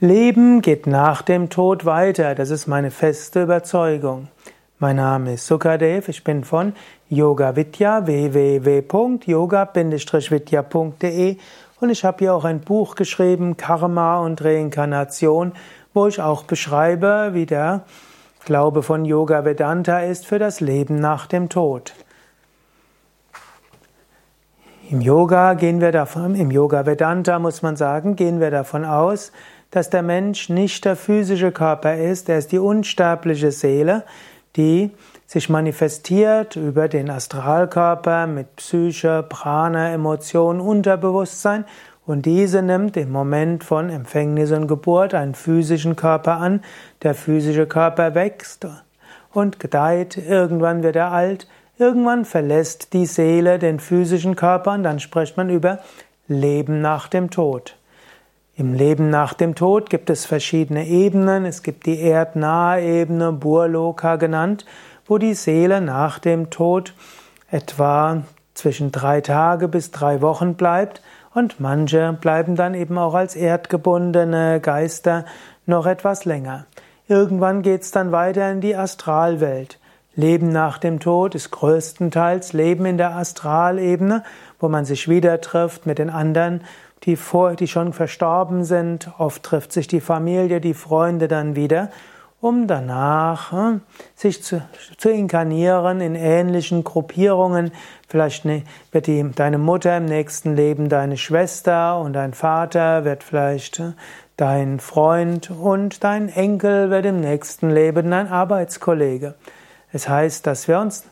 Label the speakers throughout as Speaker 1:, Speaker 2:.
Speaker 1: Leben geht nach dem Tod weiter, das ist meine feste Überzeugung. Mein Name ist Sukadev, ich bin von Yoga Vidya www.yoga-vidya.de und ich habe hier auch ein Buch geschrieben, Karma und Reinkarnation, wo ich auch beschreibe, wie der Glaube von Yoga Vedanta ist für das Leben nach dem Tod. Im Yoga gehen wir davon, im Yoga Vedanta muss man sagen, gehen wir davon aus, dass der Mensch nicht der physische Körper ist, er ist die unsterbliche Seele, die sich manifestiert über den Astralkörper mit Psyche, Prana, Emotion, Unterbewusstsein. Und diese nimmt im Moment von Empfängnis und Geburt einen physischen Körper an, der physische Körper wächst und gedeiht, irgendwann wird er alt, irgendwann verlässt die Seele den physischen Körper und dann spricht man über Leben nach dem Tod. Im Leben nach dem Tod gibt es verschiedene Ebenen. Es gibt die erdnahe Ebene, Burloka genannt, wo die Seele nach dem Tod etwa zwischen drei Tage bis drei Wochen bleibt und manche bleiben dann eben auch als erdgebundene Geister noch etwas länger. Irgendwann geht's dann weiter in die Astralwelt. Leben nach dem Tod ist größtenteils Leben in der Astralebene, wo man sich wieder trifft mit den anderen die, vor, die schon verstorben sind. Oft trifft sich die Familie, die Freunde dann wieder, um danach hm, sich zu, zu inkarnieren in ähnlichen Gruppierungen. Vielleicht ne, wird die, deine Mutter im nächsten Leben deine Schwester und dein Vater wird vielleicht hm, dein Freund und dein Enkel wird im nächsten Leben dein Arbeitskollege. Es heißt, dass wir uns,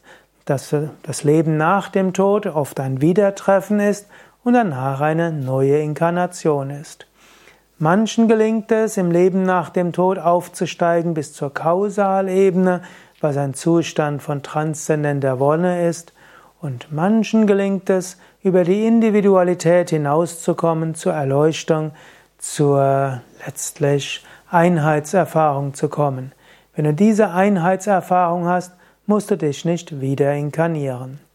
Speaker 1: dass das Leben nach dem Tod oft ein Wiedertreffen ist und danach eine neue Inkarnation ist. Manchen gelingt es, im Leben nach dem Tod aufzusteigen bis zur Kausalebene, was ein Zustand von transzendenter Wonne ist, und manchen gelingt es, über die Individualität hinauszukommen, zur Erleuchtung, zur letztlich Einheitserfahrung zu kommen. Wenn du diese Einheitserfahrung hast, musst du dich nicht wieder inkarnieren.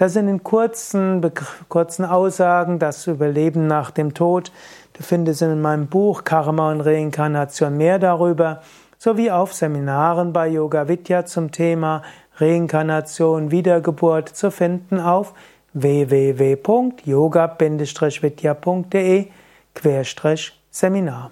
Speaker 1: Das sind in kurzen, kurzen Aussagen das Überleben nach dem Tod. Du findest in meinem Buch Karma und Reinkarnation mehr darüber, sowie auf Seminaren bei Yoga Vidya zum Thema Reinkarnation, Wiedergeburt zu finden auf www.yoga-vidya.de Seminar